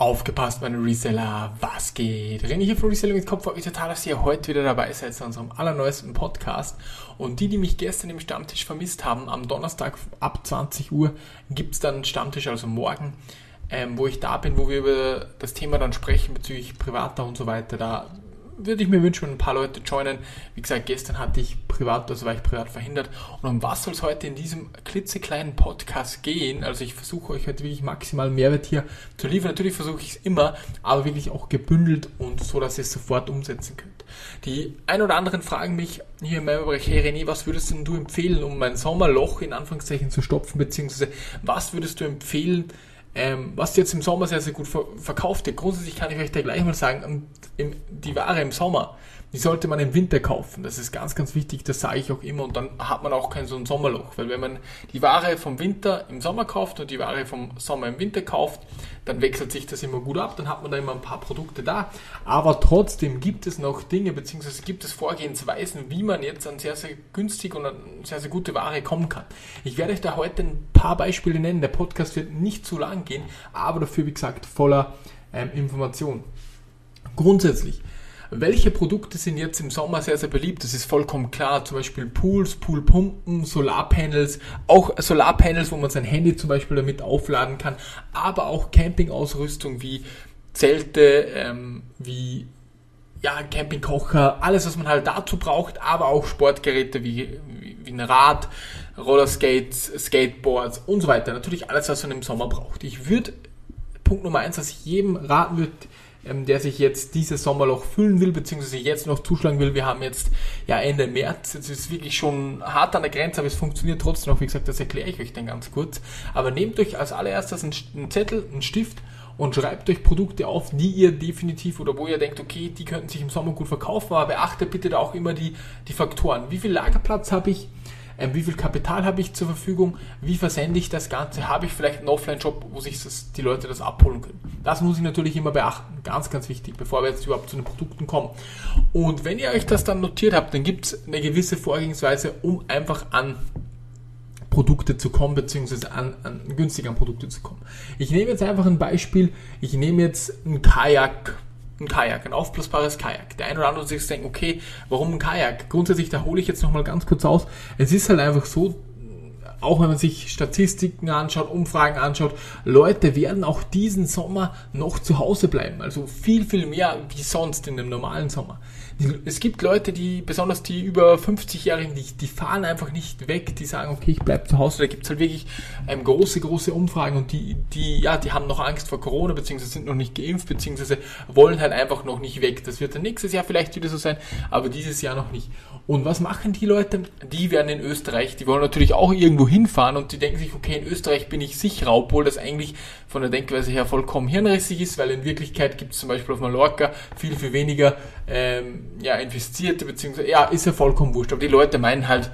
Aufgepasst, meine Reseller, was geht? René hier von Reselling mit Kopf, freut mich total, dass ihr heute wieder dabei seid zu unserem allerneuesten Podcast. Und die, die mich gestern im Stammtisch vermisst haben, am Donnerstag ab 20 Uhr gibt's dann Stammtisch, also morgen, ähm, wo ich da bin, wo wir über das Thema dann sprechen bezüglich privater und so weiter. Da würde ich mir wünschen, wenn ein paar Leute joinen. Wie gesagt, gestern hatte ich privat, also war ich privat verhindert. Und um was soll es heute in diesem klitzekleinen Podcast gehen? Also ich versuche euch heute wirklich maximal Mehrwert hier zu liefern. Natürlich versuche ich es immer, aber wirklich auch gebündelt und so, dass ihr es sofort umsetzen könnt. Die ein oder anderen fragen mich hier in meinem Bereich, hey René, was würdest denn du empfehlen, um mein Sommerloch in Anführungszeichen zu stopfen, beziehungsweise was würdest du empfehlen, ähm, was jetzt im Sommer sehr, sehr gut verkauft wird. Grundsätzlich kann ich euch da gleich mal sagen, die Ware im Sommer die sollte man im Winter kaufen. Das ist ganz, ganz wichtig, das sage ich auch immer. Und dann hat man auch kein so ein Sommerloch. Weil wenn man die Ware vom Winter im Sommer kauft und die Ware vom Sommer im Winter kauft, dann wechselt sich das immer gut ab. Dann hat man da immer ein paar Produkte da. Aber trotzdem gibt es noch Dinge, beziehungsweise gibt es Vorgehensweisen, wie man jetzt an sehr, sehr günstig und an sehr, sehr gute Ware kommen kann. Ich werde euch da heute ein paar Beispiele nennen. Der Podcast wird nicht zu lang gehen, aber dafür, wie gesagt, voller ähm, Information. Grundsätzlich welche Produkte sind jetzt im Sommer sehr, sehr beliebt? Das ist vollkommen klar. Zum Beispiel Pools, Poolpumpen, Solarpanels, auch Solarpanels, wo man sein Handy zum Beispiel damit aufladen kann, aber auch Campingausrüstung wie Zelte, ähm, wie ja, Campingkocher, alles, was man halt dazu braucht, aber auch Sportgeräte wie, wie, wie ein Rad, Rollerskates, Skateboards und so weiter. Natürlich alles, was man im Sommer braucht. Ich würde, Punkt Nummer eins, was ich jedem raten würde, ähm, der sich jetzt dieses Sommerloch füllen will, beziehungsweise jetzt noch zuschlagen will. Wir haben jetzt ja Ende März, es ist wirklich schon hart an der Grenze, aber es funktioniert trotzdem noch. Wie gesagt, das erkläre ich euch dann ganz kurz. Aber nehmt euch als allererstes einen Zettel, einen Stift und schreibt euch Produkte auf, die ihr definitiv oder wo ihr denkt, okay, die könnten sich im Sommer gut verkaufen, aber beachtet bitte da auch immer die, die Faktoren. Wie viel Lagerplatz habe ich? Ähm, wie viel Kapital habe ich zur Verfügung, wie versende ich das Ganze, habe ich vielleicht einen Offline-Shop, wo sich das, die Leute das abholen können. Das muss ich natürlich immer beachten, ganz, ganz wichtig, bevor wir jetzt überhaupt zu den Produkten kommen. Und wenn ihr euch das dann notiert habt, dann gibt es eine gewisse Vorgehensweise, um einfach an Produkte zu kommen, beziehungsweise an, an günstig Produkte zu kommen. Ich nehme jetzt einfach ein Beispiel, ich nehme jetzt ein Kajak, ein Kajak, ein aufblasbares Kajak. Der eine oder andere sich denkt, okay, warum ein Kajak? Grundsätzlich, da hole ich jetzt nochmal ganz kurz aus. Es ist halt einfach so, auch wenn man sich Statistiken anschaut, Umfragen anschaut, Leute werden auch diesen Sommer noch zu Hause bleiben. Also viel, viel mehr wie sonst in dem normalen Sommer. Es gibt Leute, die, besonders die über 50-Jährigen, die, die fahren einfach nicht weg, die sagen, okay, ich bleibe zu Hause. Da gibt es halt wirklich ähm, große, große Umfragen und die, die, ja, die haben noch Angst vor Corona, beziehungsweise sind noch nicht geimpft, beziehungsweise wollen halt einfach noch nicht weg. Das wird dann nächstes Jahr vielleicht wieder so sein, aber dieses Jahr noch nicht. Und was machen die Leute? Die werden in Österreich, die wollen natürlich auch irgendwo hinfahren und die denken sich, okay, in Österreich bin ich sicher, obwohl das eigentlich von der Denkweise her vollkommen hirnrissig ist, weil in Wirklichkeit gibt es zum Beispiel auf Mallorca viel, viel weniger ähm, ja, Infizierte, beziehungsweise, ja, ist ja vollkommen wurscht. Aber die Leute meinen halt,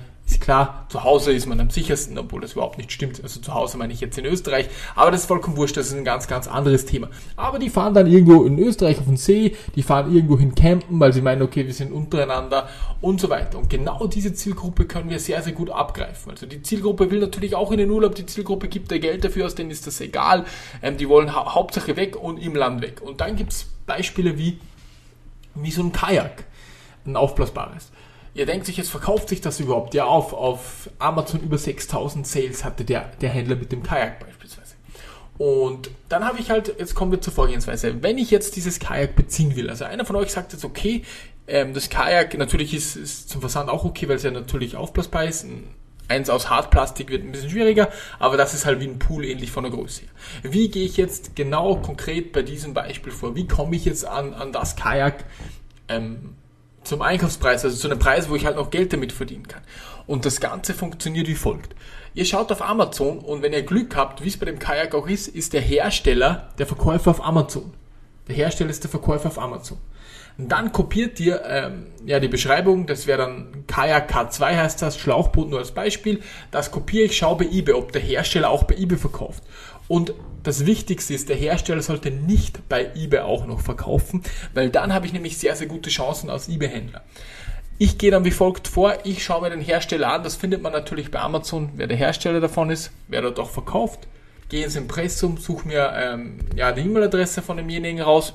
klar, zu Hause ist man am sichersten, obwohl das überhaupt nicht stimmt. Also zu Hause meine ich jetzt in Österreich. Aber das ist vollkommen wurscht, das ist ein ganz, ganz anderes Thema. Aber die fahren dann irgendwo in Österreich auf den See, die fahren irgendwo hin campen, weil sie meinen, okay, wir sind untereinander und so weiter. Und genau diese Zielgruppe können wir sehr, sehr gut abgreifen. Also die Zielgruppe will natürlich auch in den Urlaub, die Zielgruppe gibt da Geld dafür aus, denen ist das egal. Ähm, die wollen ha Hauptsache weg und im Land weg. Und dann gibt's Beispiele wie, wie so ein Kajak, ein aufblasbares. Ihr denkt sich, jetzt verkauft sich das überhaupt? Ja, auf, auf Amazon über 6000 Sales hatte der, der Händler mit dem Kajak beispielsweise. Und dann habe ich halt, jetzt kommen wir zur Vorgehensweise. Wenn ich jetzt dieses Kajak beziehen will, also einer von euch sagt jetzt, okay, ähm, das Kajak natürlich ist, ist zum Versand auch okay, weil es ja natürlich aufblasbar ist. Eins aus Hartplastik wird ein bisschen schwieriger, aber das ist halt wie ein Pool ähnlich von der Größe. Wie gehe ich jetzt genau konkret bei diesem Beispiel vor? Wie komme ich jetzt an, an das Kajak? Ähm, zum Einkaufspreis, also zu einem Preis, wo ich halt noch Geld damit verdienen kann. Und das Ganze funktioniert wie folgt. Ihr schaut auf Amazon und wenn ihr Glück habt, wie es bei dem Kajak auch ist, ist der Hersteller der Verkäufer auf Amazon. Der Hersteller ist der Verkäufer auf Amazon. Und dann kopiert ihr ähm, ja die Beschreibung, das wäre dann Kajak K2 heißt das, Schlauchboot nur als Beispiel. Das kopiere ich, schaue bei eBay, ob der Hersteller auch bei eBay verkauft. Und das Wichtigste ist, der Hersteller sollte nicht bei eBay auch noch verkaufen, weil dann habe ich nämlich sehr, sehr gute Chancen als eBay-Händler. Ich gehe dann wie folgt vor, ich schaue mir den Hersteller an, das findet man natürlich bei Amazon, wer der Hersteller davon ist, wer dort auch verkauft. gehe ins Impressum, suche mir ähm, ja, die E-Mail-Adresse von demjenigen raus,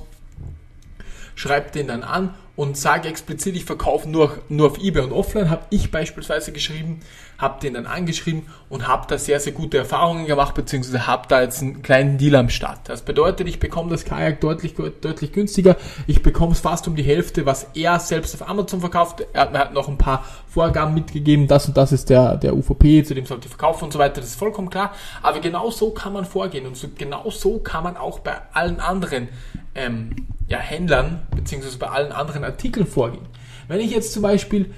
schreibe den dann an und sage explizit, ich verkaufe nur, nur auf eBay und offline, habe ich beispielsweise geschrieben, habe den dann angeschrieben und habe da sehr, sehr gute Erfahrungen gemacht, beziehungsweise habe da jetzt einen kleinen Deal am Start. Das bedeutet, ich bekomme das Kajak deutlich, deutlich günstiger, ich bekomme es fast um die Hälfte, was er selbst auf Amazon verkauft. Er hat mir halt noch ein paar Vorgaben mitgegeben, das und das ist der, der UVP, zu dem sollte ich verkaufen und so weiter, das ist vollkommen klar. Aber genau so kann man vorgehen und so, genau so kann man auch bei allen anderen ähm, ja, Händlern beziehungsweise bei allen anderen Artikeln vorgehen. Wenn ich jetzt zum Beispiel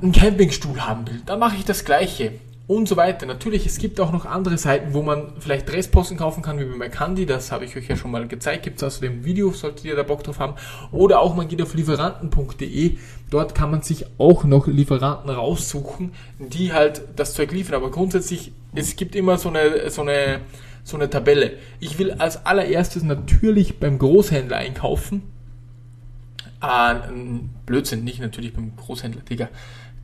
einen Campingstuhl haben will, dann mache ich das gleiche und so weiter. Natürlich, es gibt auch noch andere Seiten, wo man vielleicht Restposten kaufen kann, wie bei McCandy, das habe ich euch ja schon mal gezeigt, gibt es außerdem ein Video, solltet ihr da Bock drauf haben. Oder auch man geht auf lieferanten.de, dort kann man sich auch noch Lieferanten raussuchen, die halt das Zeug liefern. Aber grundsätzlich, es gibt immer so eine, so eine, so eine Tabelle. Ich will als allererstes natürlich beim Großhändler einkaufen. Ah, Blödsinn, nicht natürlich beim Großhändler, Digga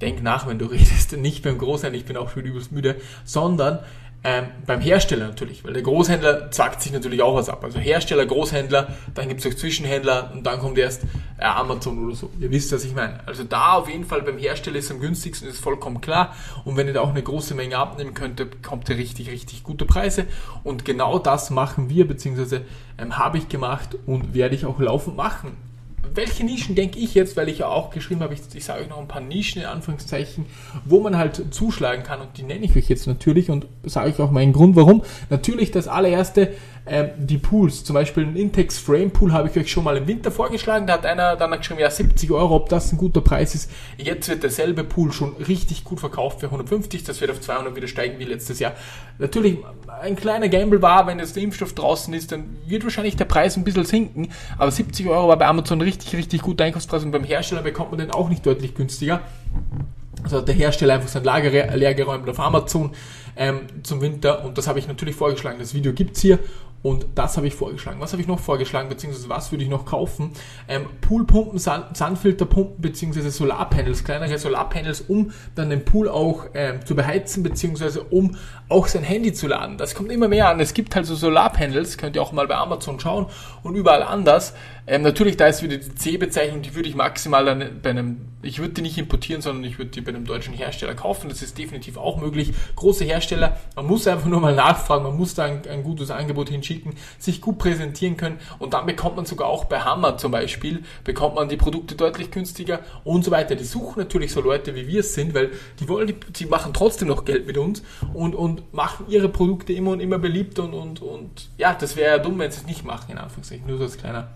denk nach, wenn du redest, nicht beim Großhändler, ich bin auch schon übelst müde, sondern ähm, beim Hersteller natürlich, weil der Großhändler zackt sich natürlich auch was ab. Also Hersteller, Großhändler, dann gibt es auch Zwischenhändler und dann kommt erst äh, Amazon oder so. Ihr wisst, was ich meine. Also da auf jeden Fall beim Hersteller ist am günstigsten, ist vollkommen klar. Und wenn ihr da auch eine große Menge abnehmen könnt, bekommt ihr richtig, richtig gute Preise. Und genau das machen wir, beziehungsweise ähm, habe ich gemacht und werde ich auch laufend machen welche Nischen denke ich jetzt, weil ich ja auch geschrieben habe, ich, ich sage euch noch ein paar Nischen in Anführungszeichen, wo man halt zuschlagen kann und die nenne ich euch jetzt natürlich und sage ich auch meinen Grund, warum. Natürlich das allererste, ähm, die Pools, zum Beispiel ein Intex Frame Pool habe ich euch schon mal im Winter vorgeschlagen, da hat einer dann geschrieben, ja 70 Euro, ob das ein guter Preis ist. Jetzt wird derselbe Pool schon richtig gut verkauft für 150, das wird auf 200 wieder steigen wie letztes Jahr. Natürlich ein kleiner Gamble war, wenn jetzt der Impfstoff draußen ist, dann wird wahrscheinlich der Preis ein bisschen sinken, aber 70 Euro war bei Amazon richtig, richtig gut Einkaufspreis und beim Hersteller bekommt man den auch nicht deutlich günstiger. Also hat der Hersteller einfach sein Lager leer geräumt auf Amazon ähm, zum Winter und das habe ich natürlich vorgeschlagen. Das Video gibt's hier und das habe ich vorgeschlagen. Was habe ich noch vorgeschlagen, beziehungsweise was würde ich noch kaufen? Ähm, Poolpumpen, Sand, Sandfilterpumpen, beziehungsweise Solarpanels, kleinere Solarpanels, um dann den Pool auch ähm, zu beheizen, beziehungsweise um auch sein Handy zu laden. Das kommt immer mehr an. Es gibt halt so Solarpanels, könnt ihr auch mal bei Amazon schauen und überall anders. Ähm, natürlich, da ist wieder die C-Bezeichnung, die würde ich maximal dann bei einem, ich würde die nicht importieren, sondern ich würde die bei einem deutschen Hersteller kaufen. Das ist definitiv auch möglich. Große Hersteller, man muss einfach nur mal nachfragen, man muss da ein, ein gutes Angebot hinschicken, sich gut präsentieren können und dann bekommt man sogar auch bei Hammer zum Beispiel, bekommt man die Produkte deutlich günstiger und so weiter. Die suchen natürlich so Leute, wie wir es sind, weil die wollen, die, die machen trotzdem noch Geld mit uns und, und machen ihre Produkte immer und immer beliebter und, und, und ja, das wäre ja dumm, wenn sie es nicht machen, in Anführungszeichen. Nur so als kleiner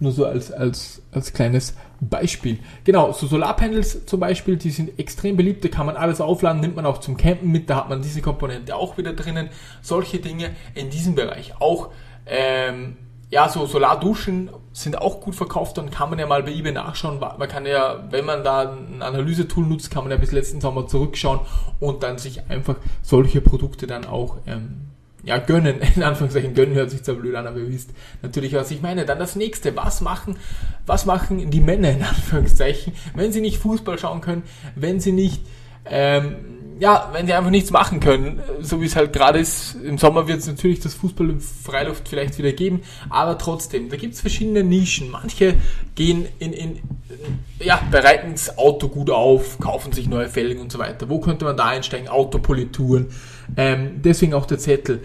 nur so als, als, als kleines Beispiel. Genau, so Solarpanels zum Beispiel, die sind extrem beliebt, da kann man alles aufladen, nimmt man auch zum Campen mit, da hat man diese Komponente auch wieder drinnen. Solche Dinge in diesem Bereich. Auch ähm, ja, so Solarduschen sind auch gut verkauft, dann kann man ja mal bei eBay nachschauen. Man kann ja, wenn man da ein Analysetool nutzt, kann man ja bis letzten Sommer zurückschauen und dann sich einfach solche Produkte dann auch ähm, ja, gönnen, in Anführungszeichen, gönnen hört sich zwar blöd an, aber ihr wisst natürlich, was ich meine. Dann das nächste, was machen, was machen die Männer, in Anführungszeichen, wenn sie nicht Fußball schauen können, wenn sie nicht, ähm, ja, wenn sie einfach nichts machen können, so wie es halt gerade ist. Im Sommer wird es natürlich das Fußball in Freiluft vielleicht wieder geben, aber trotzdem, da gibt es verschiedene Nischen. Manche gehen in, in, ja, bereiten das Auto gut auf, kaufen sich neue Felgen und so weiter. Wo könnte man da einsteigen? Autopolituren. Ähm, deswegen auch der Zettel.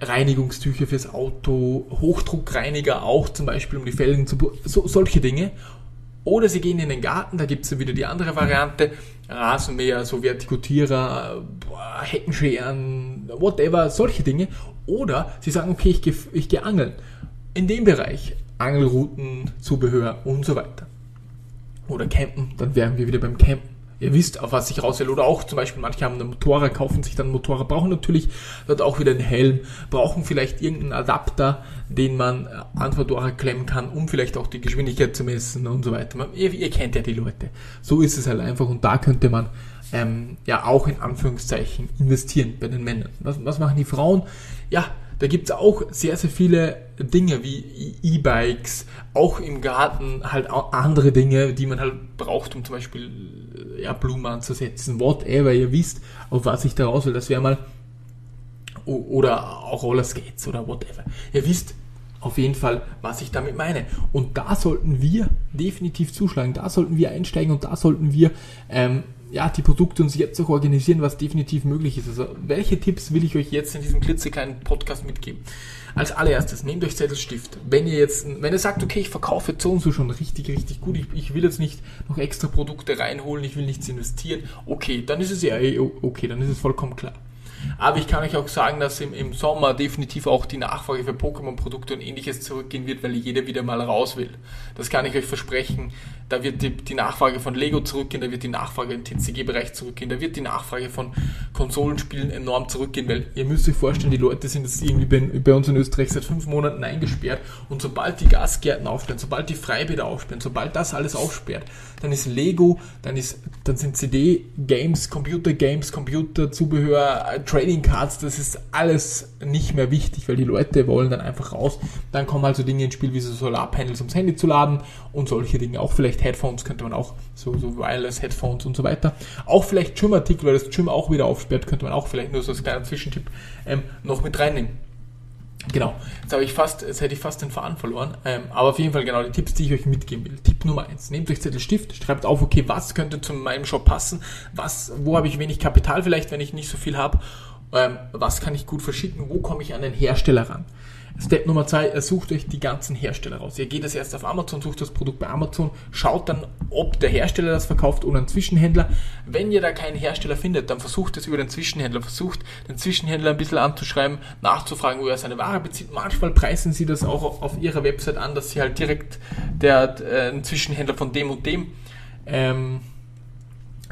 Reinigungstücher fürs Auto, Hochdruckreiniger auch zum Beispiel, um die Felgen zu... So, solche Dinge. Oder sie gehen in den Garten, da gibt es wieder die andere Variante. Rasenmäher, so Vertikutierer, Heckenscheren, whatever, solche Dinge. Oder sie sagen, okay, ich gehe ich geh angeln. In dem Bereich Angelrouten, Zubehör und so weiter. Oder campen, dann wären wir wieder beim Campen ihr wisst, auf was ich raus will. Oder auch zum Beispiel, manche haben einen Motorrad, kaufen sich dann Motorrad, brauchen natürlich dort auch wieder einen Helm, brauchen vielleicht irgendeinen Adapter, den man an Motorrad klemmen kann, um vielleicht auch die Geschwindigkeit zu messen und so weiter. Man, ihr, ihr, kennt ja die Leute. So ist es halt einfach und da könnte man ähm, ja auch in Anführungszeichen investieren bei den Männern. Was, was machen die Frauen? Ja, da gibt es auch sehr, sehr viele Dinge wie E-Bikes, auch im Garten halt andere Dinge, die man halt braucht, um zum Beispiel ja, Blumen anzusetzen, whatever, ihr wisst, auf was ich da raus will. Das wäre mal oder auch Roller Skates oder whatever. Ihr wisst auf jeden Fall, was ich damit meine. Und da sollten wir definitiv zuschlagen, da sollten wir einsteigen und da sollten wir ähm, ja, die Produkte uns jetzt auch organisieren, was definitiv möglich ist. Also welche Tipps will ich euch jetzt in diesem klitzekleinen Podcast mitgeben? Als allererstes, nehmt euch Zettelstift. Wenn ihr jetzt, wenn ihr sagt, okay, ich verkaufe jetzt so und so schon richtig, richtig gut, ich, ich will jetzt nicht noch extra Produkte reinholen, ich will nichts investieren, okay, dann ist es ja eh okay, dann ist es vollkommen klar. Aber ich kann euch auch sagen, dass im, im Sommer definitiv auch die Nachfrage für Pokémon-Produkte und ähnliches zurückgehen wird, weil jeder wieder mal raus will. Das kann ich euch versprechen. Da wird die, die Nachfrage von Lego zurückgehen, da wird die Nachfrage im TCG-Bereich zurückgehen, da wird die Nachfrage von Konsolenspielen enorm zurückgehen, weil ihr müsst euch vorstellen, die Leute sind jetzt irgendwie bei, bei uns in Österreich seit fünf Monaten eingesperrt und sobald die Gasgärten aufsperren, sobald die Freibäder aufsperren, sobald das alles aufsperrt, dann ist Lego, dann ist, dann sind CD-Games, Computer-Games, Computerzubehör, Trading Cards, das ist alles nicht mehr wichtig, weil die Leute wollen dann einfach raus. Dann kommen halt so Dinge ins Spiel wie so Solarpanels ums Handy zu laden und solche Dinge. Auch vielleicht Headphones könnte man auch, so, so Wireless Headphones und so weiter. Auch vielleicht Gym-Artikel, weil das Gym auch wieder aufsperrt, könnte man auch vielleicht nur so als kleiner Zwischentipp ähm, noch mit reinnehmen. Genau, jetzt habe ich fast, jetzt hätte ich fast den Faden verloren. Ähm, aber auf jeden Fall genau die Tipps, die ich euch mitgeben will. Tipp Nummer eins: Nehmt euch Zettel Stift, schreibt auf, okay, was könnte zu meinem Shop passen, was, wo habe ich wenig Kapital vielleicht, wenn ich nicht so viel habe, ähm, was kann ich gut verschicken, wo komme ich an den Hersteller ran. Step Nummer zwei, sucht euch die ganzen Hersteller raus. Ihr geht das erst auf Amazon, sucht das Produkt bei Amazon, schaut dann, ob der Hersteller das verkauft oder ein Zwischenhändler. Wenn ihr da keinen Hersteller findet, dann versucht es über den Zwischenhändler, versucht den Zwischenhändler ein bisschen anzuschreiben, nachzufragen, wo er seine Ware bezieht. Manchmal preisen sie das auch auf ihrer Website an, dass sie halt direkt der, äh, ein Zwischenhändler von dem und dem ähm,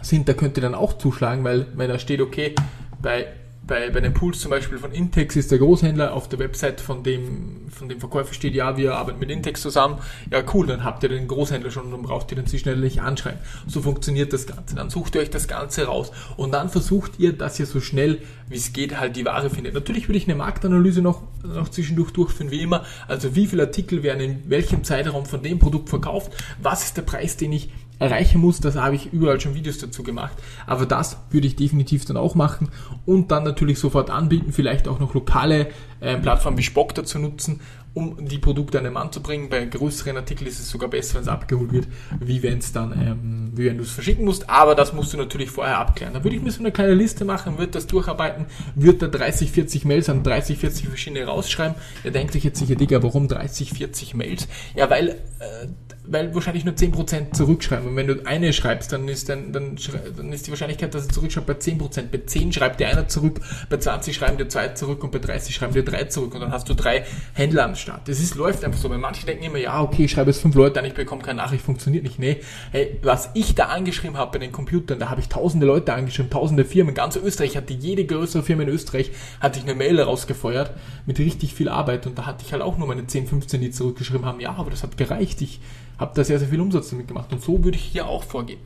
sind. Da könnt ihr dann auch zuschlagen, weil wenn da steht, okay, bei bei, bei den Pools zum Beispiel von Intex ist der Großhändler auf der Website von dem, von dem Verkäufer steht, ja, wir arbeiten mit Intex zusammen. Ja, cool, dann habt ihr den Großhändler schon und braucht ihr den Zwischenhändler nicht anschreiben. So funktioniert das Ganze. Dann sucht ihr euch das Ganze raus und dann versucht ihr, dass ihr so schnell wie es geht halt die Ware findet. Natürlich würde ich eine Marktanalyse noch, noch zwischendurch durchführen, wie immer. Also wie viele Artikel werden in welchem Zeitraum von dem Produkt verkauft? Was ist der Preis, den ich erreichen muss. Das habe ich überall schon Videos dazu gemacht. Aber das würde ich definitiv dann auch machen und dann natürlich sofort anbieten, vielleicht auch noch lokale äh, Plattformen wie Spock dazu nutzen, um die Produkte an den Mann zu bringen. Bei größeren Artikeln ist es sogar besser, wenn es abgeholt wird, wie wenn es dann, ähm, wie wenn du es verschicken musst. Aber das musst du natürlich vorher abklären. Da würde ich mir so eine kleine Liste machen, würde das durcharbeiten, würde da 30, 40 Mails an 30, 40 verschiedene rausschreiben. Ihr denkt euch jetzt sicher, Digga, warum 30, 40 Mails? Ja, weil äh, weil wahrscheinlich nur 10% zurückschreiben. Und wenn du eine schreibst, dann ist, dann, dann, dann ist die Wahrscheinlichkeit, dass er zurückschreibt, bei 10%. Bei 10 schreibt dir einer zurück, bei 20 schreiben dir zwei zurück und bei 30 schreiben dir drei zurück. Und dann hast du drei Händler am Start. Das ist, läuft einfach so. Weil manche denken immer, ja, okay, ich schreibe jetzt fünf Leute an, ich bekomme keine Nachricht, funktioniert nicht. Nee, hey, was ich da angeschrieben habe bei den Computern, da habe ich tausende Leute angeschrieben, tausende Firmen. Ganz Österreich hatte jede größere Firma in Österreich, hatte ich eine Mail rausgefeuert mit richtig viel Arbeit. Und da hatte ich halt auch nur meine 10, 15, die zurückgeschrieben haben, ja, aber das hat gereicht. Ich habe da sehr, sehr viel Umsatz damit gemacht. Und so würde ich hier auch vorgehen.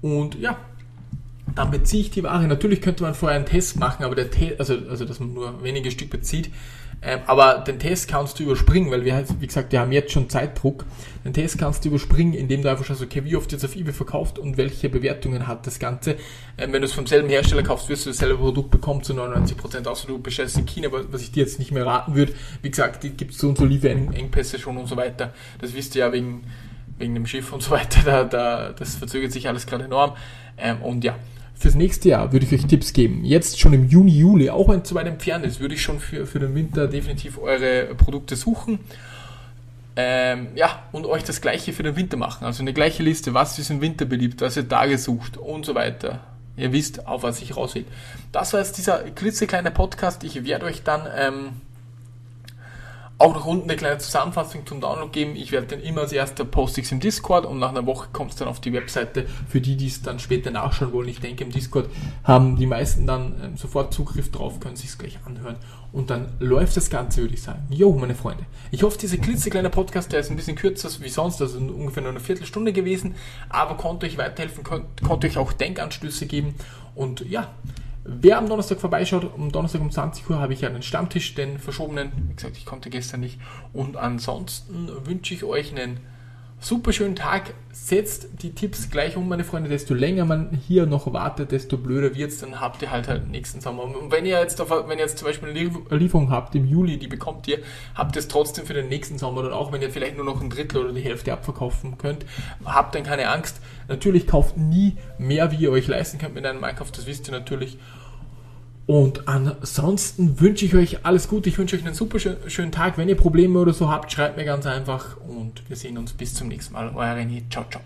Und ja, dann beziehe ich die Ware. Natürlich könnte man vorher einen Test machen, aber der Test, also, also dass man nur wenige Stück bezieht, ähm, aber den Test kannst du überspringen, weil wir halt, wie gesagt, wir haben jetzt schon Zeitdruck. Den Test kannst du überspringen, indem du einfach schaust, okay, wie oft jetzt auf eBay verkauft und welche Bewertungen hat das Ganze. Ähm, wenn du es vom selben Hersteller kaufst, wirst du dasselbe Produkt bekommen zu 99%, außer du bestellst in China, was ich dir jetzt nicht mehr raten würde. Wie gesagt, die gibt es so und so Lieferengpässe schon und so weiter. Das wisst ihr ja wegen, wegen dem Schiff und so weiter. Da, da, das verzögert sich alles gerade enorm. Ähm, und ja, Fürs nächste Jahr würde ich euch Tipps geben. Jetzt schon im Juni, Juli, auch wenn es zu weit entfernt ist, würde ich schon für, für den Winter definitiv eure Produkte suchen. Ähm, ja, und euch das gleiche für den Winter machen. Also eine gleiche Liste, was ist im Winter beliebt, was ihr da gesucht und so weiter. Ihr wisst, auf was ich raus will. Das war jetzt dieser klitzekleine Podcast. Ich werde euch dann ähm, auch noch unten eine kleine Zusammenfassung zum Download geben. Ich werde dann immer als erster poste im Discord und nach einer Woche kommt es dann auf die Webseite für die, die es dann später nachschauen wollen. Ich denke, im Discord haben die meisten dann ähm, sofort Zugriff drauf, können sich es gleich anhören und dann läuft das Ganze, würde ich sagen. Jo, meine Freunde. Ich hoffe, dieser klitzekleine Podcast, der ist ein bisschen kürzer wie sonst, also ungefähr nur eine Viertelstunde gewesen, aber konnte euch weiterhelfen, konnte euch auch Denkanstöße geben und ja, Wer am Donnerstag vorbeischaut, am Donnerstag um 20 Uhr habe ich einen Stammtisch, den verschobenen. Wie gesagt, ich konnte gestern nicht. Und ansonsten wünsche ich euch einen super schönen Tag. Setzt die Tipps gleich um, meine Freunde. Desto länger man hier noch wartet, desto blöder wird es. Dann habt ihr halt halt nächsten Sommer. Und wenn ihr jetzt, auf, wenn ihr jetzt zum Beispiel eine Lieferung habt im Juli, die bekommt ihr, habt ihr es trotzdem für den nächsten Sommer. Und auch wenn ihr vielleicht nur noch ein Drittel oder die Hälfte abverkaufen könnt, habt dann keine Angst. Natürlich kauft nie mehr, wie ihr euch leisten könnt mit einem Einkauf. Das wisst ihr natürlich. Und ansonsten wünsche ich euch alles Gute. Ich wünsche euch einen super schönen Tag. Wenn ihr Probleme oder so habt, schreibt mir ganz einfach. Und wir sehen uns bis zum nächsten Mal. Euer René. Ciao, ciao.